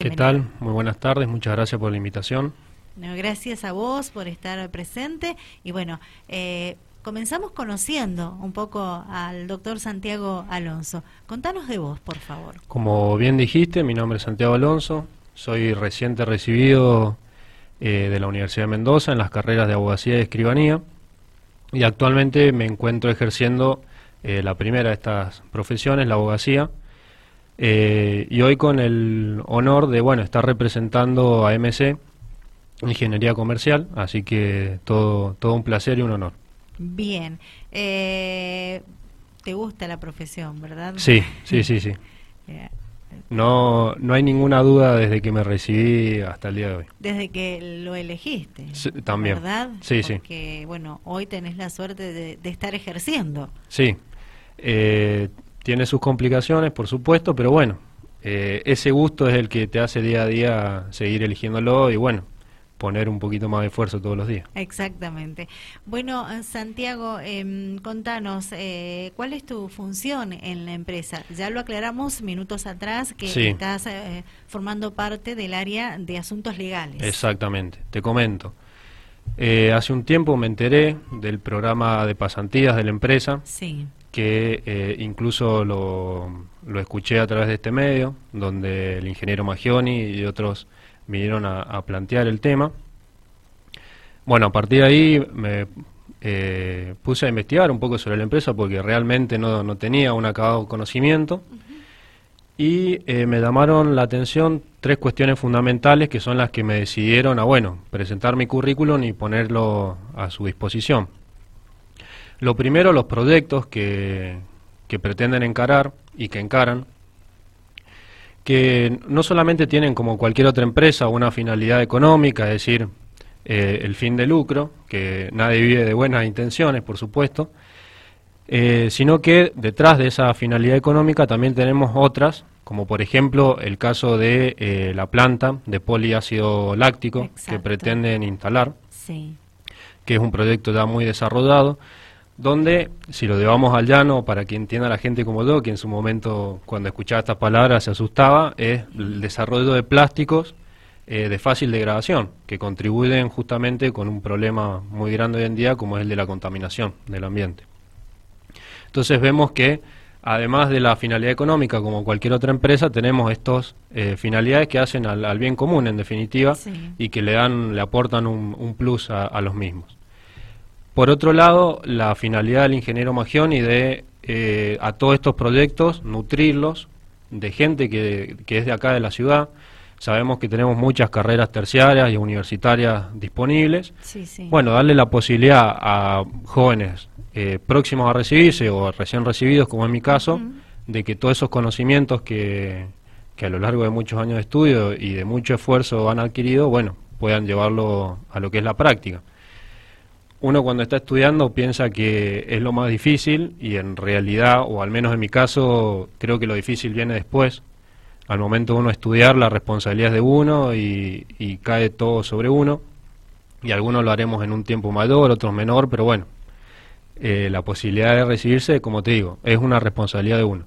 ¿Qué tal? Muy buenas tardes, muchas gracias por la invitación. No, gracias a vos por estar presente y bueno, eh, comenzamos conociendo un poco al doctor Santiago Alonso. Contanos de vos, por favor. Como bien dijiste, mi nombre es Santiago Alonso, soy reciente recibido eh, de la Universidad de Mendoza en las carreras de abogacía y escribanía y actualmente me encuentro ejerciendo eh, la primera de estas profesiones, la abogacía eh, y hoy con el honor de bueno estar representando a MC Ingeniería Comercial, así que todo, todo un placer y un honor. Bien, eh, te gusta la profesión, ¿verdad? Sí, sí, sí, sí. Eh, no, no hay ninguna duda desde que me recibí hasta el día de hoy. Desde que lo elegiste. también. ¿Verdad? Sí, sí. Porque, bueno, hoy tenés la suerte de, de estar ejerciendo. Sí. Eh, tiene sus complicaciones, por supuesto, pero bueno, eh, ese gusto es el que te hace día a día seguir eligiéndolo y bueno, poner un poquito más de esfuerzo todos los días. Exactamente. Bueno, Santiago, eh, contanos, eh, ¿cuál es tu función en la empresa? Ya lo aclaramos minutos atrás, que estás eh, formando parte del área de asuntos legales. Exactamente, te comento. Eh, hace un tiempo me enteré del programa de pasantías de la empresa. Sí que eh, incluso lo, lo, escuché a través de este medio, donde el ingeniero Magioni y otros vinieron a, plantear el tema. Bueno, a partir de ahí me eh, puse a investigar un poco sobre la empresa porque realmente no, no tenía un acabado conocimiento y eh, me llamaron la atención tres cuestiones fundamentales que son las que me decidieron a, bueno, presentar mi currículum y ponerlo a su disposición. Lo primero, los proyectos que, que pretenden encarar y que encaran, que no solamente tienen como cualquier otra empresa una finalidad económica, es decir, eh, el fin de lucro, que nadie vive de buenas intenciones, por supuesto, eh, sino que detrás de esa finalidad económica también tenemos otras, como por ejemplo el caso de eh, la planta de poliácido láctico que pretenden instalar, que es un proyecto ya muy desarrollado donde, si lo llevamos al llano, para que entienda la gente como yo, que en su momento cuando escuchaba estas palabras se asustaba, es el desarrollo de plásticos eh, de fácil degradación, que contribuyen justamente con un problema muy grande hoy en día como es el de la contaminación del ambiente. Entonces vemos que además de la finalidad económica, como cualquier otra empresa, tenemos estas eh, finalidades que hacen al, bien común, en definitiva, y que le dan, le aportan un, plus a los mismos. Por otro lado, la finalidad del ingeniero Magioni de eh, a todos estos proyectos nutrirlos de gente que, es de acá de la ciudad. Sabemos que tenemos muchas carreras terciarias y universitarias disponibles. Bueno, darle la posibilidad a jóvenes eh, próximos a recibirse o recién recibidos, como en mi caso, de que todos esos conocimientos que, que a lo largo de muchos años de estudio y de mucho esfuerzo han adquirido, bueno, puedan llevarlo a lo que es la práctica uno cuando está estudiando piensa que es lo más difícil y en realidad, o al menos en mi caso, creo que lo difícil viene después. Al momento de uno estudiar, la responsabilidad es de uno y, cae todo sobre uno. Y algunos lo haremos en un tiempo mayor, otros menor, pero bueno, eh, la posibilidad de recibirse, como te digo, es una responsabilidad de uno.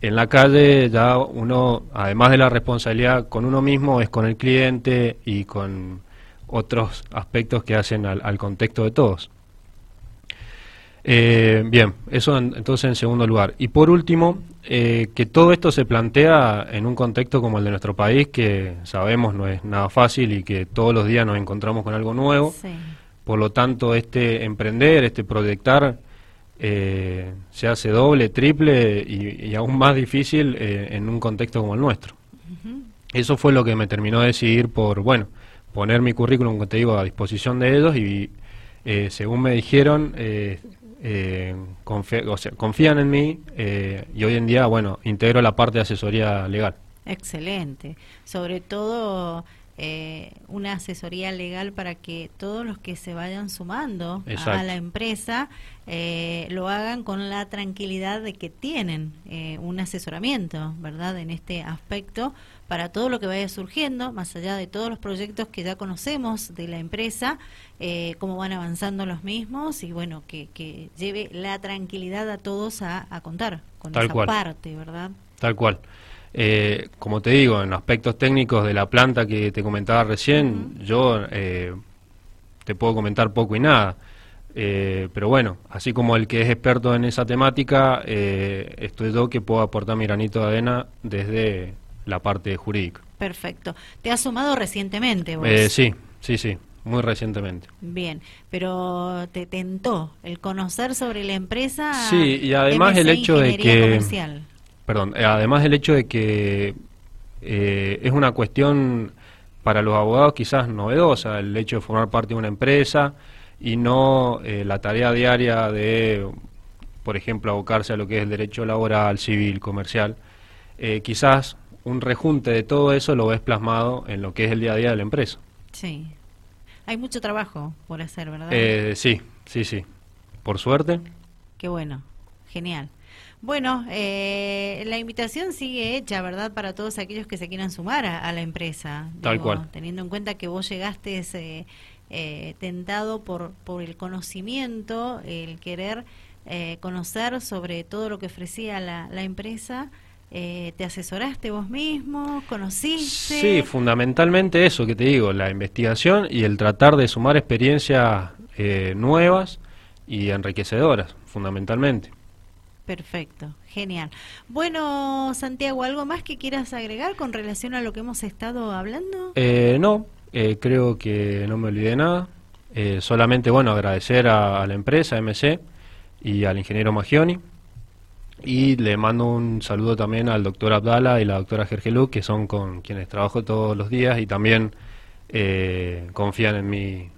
En la calle ya uno, además de la responsabilidad con uno mismo, es con el cliente y con otros aspectos que hacen al, contexto de todos. Eh, bien, eso entonces en segundo lugar. Y por último, eh, que todo esto se plantea en un contexto como el de nuestro país, que sabemos no es nada fácil y que todos los días nos encontramos con algo nuevo. Por lo tanto, este emprender, este proyectar, eh, se hace doble, triple y, aún más difícil en un contexto como el nuestro. Eso fue lo que me terminó de decidir por, bueno, poner mi currículum, como te digo, a disposición de ellos y eh, según me dijeron, eh, eh, confían en mí y hoy en día, bueno, integro la parte de asesoría legal. Excelente. Sobre todo una asesoría legal para que todos los que se vayan sumando a la empresa lo hagan con la tranquilidad de que tienen un asesoramiento, ¿verdad? En este aspecto para todo lo que vaya surgiendo, más allá de todos los proyectos que ya conocemos de la empresa, eh, cómo van avanzando los mismos y bueno, que, que lleve la tranquilidad a todos a, contar con esa parte, ¿verdad? Tal cual. Eh, como te digo, en aspectos técnicos de la planta que te comentaba recién, yo eh, te puedo comentar poco y nada. Eh, pero bueno, así como el que es experto en esa temática, estoy yo que puedo aportar mi granito de arena desde la parte jurídica. Perfecto. ¿Te has sumado recientemente vos? sí, sí, sí. Muy recientemente. Bien, pero te tentó el conocer sobre la empresa. Sí, y además el hecho de que. Perdón, eh, además el hecho de que eh, es una cuestión para los abogados quizás novedosa, el hecho de formar parte de una empresa y no eh, la tarea diaria de, por ejemplo, abocarse a lo que es el derecho laboral, civil, comercial. quizás un rejunte de todo eso lo ves plasmado en lo que es el día a día de la empresa. Sí. Hay mucho trabajo por hacer, ¿verdad? Eh, sí, sí, sí. Por suerte. Qué bueno, genial. Bueno, eh, la invitación sigue hecha, ¿verdad? Para todos aquellos que se quieran sumar a, la empresa. Tal cual. Teniendo en cuenta que vos llegaste ese, eh, tentado por, por el conocimiento, el querer conocer sobre todo lo que ofrecía la, la empresa eh, ¿Te asesoraste vos mismo? ¿Conociste? Sí, fundamentalmente eso que te digo, la investigación y el tratar de sumar experiencias eh, nuevas y enriquecedoras, fundamentalmente. Perfecto, genial. Bueno, Santiago, ¿algo más que quieras agregar con relación a lo que hemos estado hablando? Eh, no, creo que no me olvidé nada. solamente, bueno, agradecer a, a la empresa MC y al ingeniero Magioni y le mando un saludo también al doctor Abdala y la doctora Gergelú, que son con quienes trabajo todos los días y también eh, confían en mí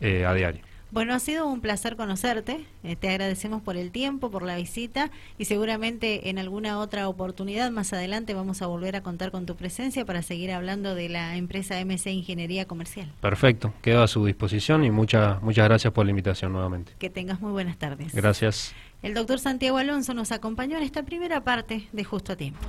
eh, a diario. Bueno, ha sido un placer conocerte. Eh, te agradecemos por el tiempo, por la visita y seguramente en alguna otra oportunidad más adelante vamos a volver a contar con tu presencia para seguir hablando de la empresa MC Ingeniería Comercial. Perfecto, quedo a su disposición y muchas muchas gracias por la invitación nuevamente. Que tengas muy buenas tardes. Gracias. El doctor Santiago Alonso nos acompañó en esta primera parte de Justo a Tiempo.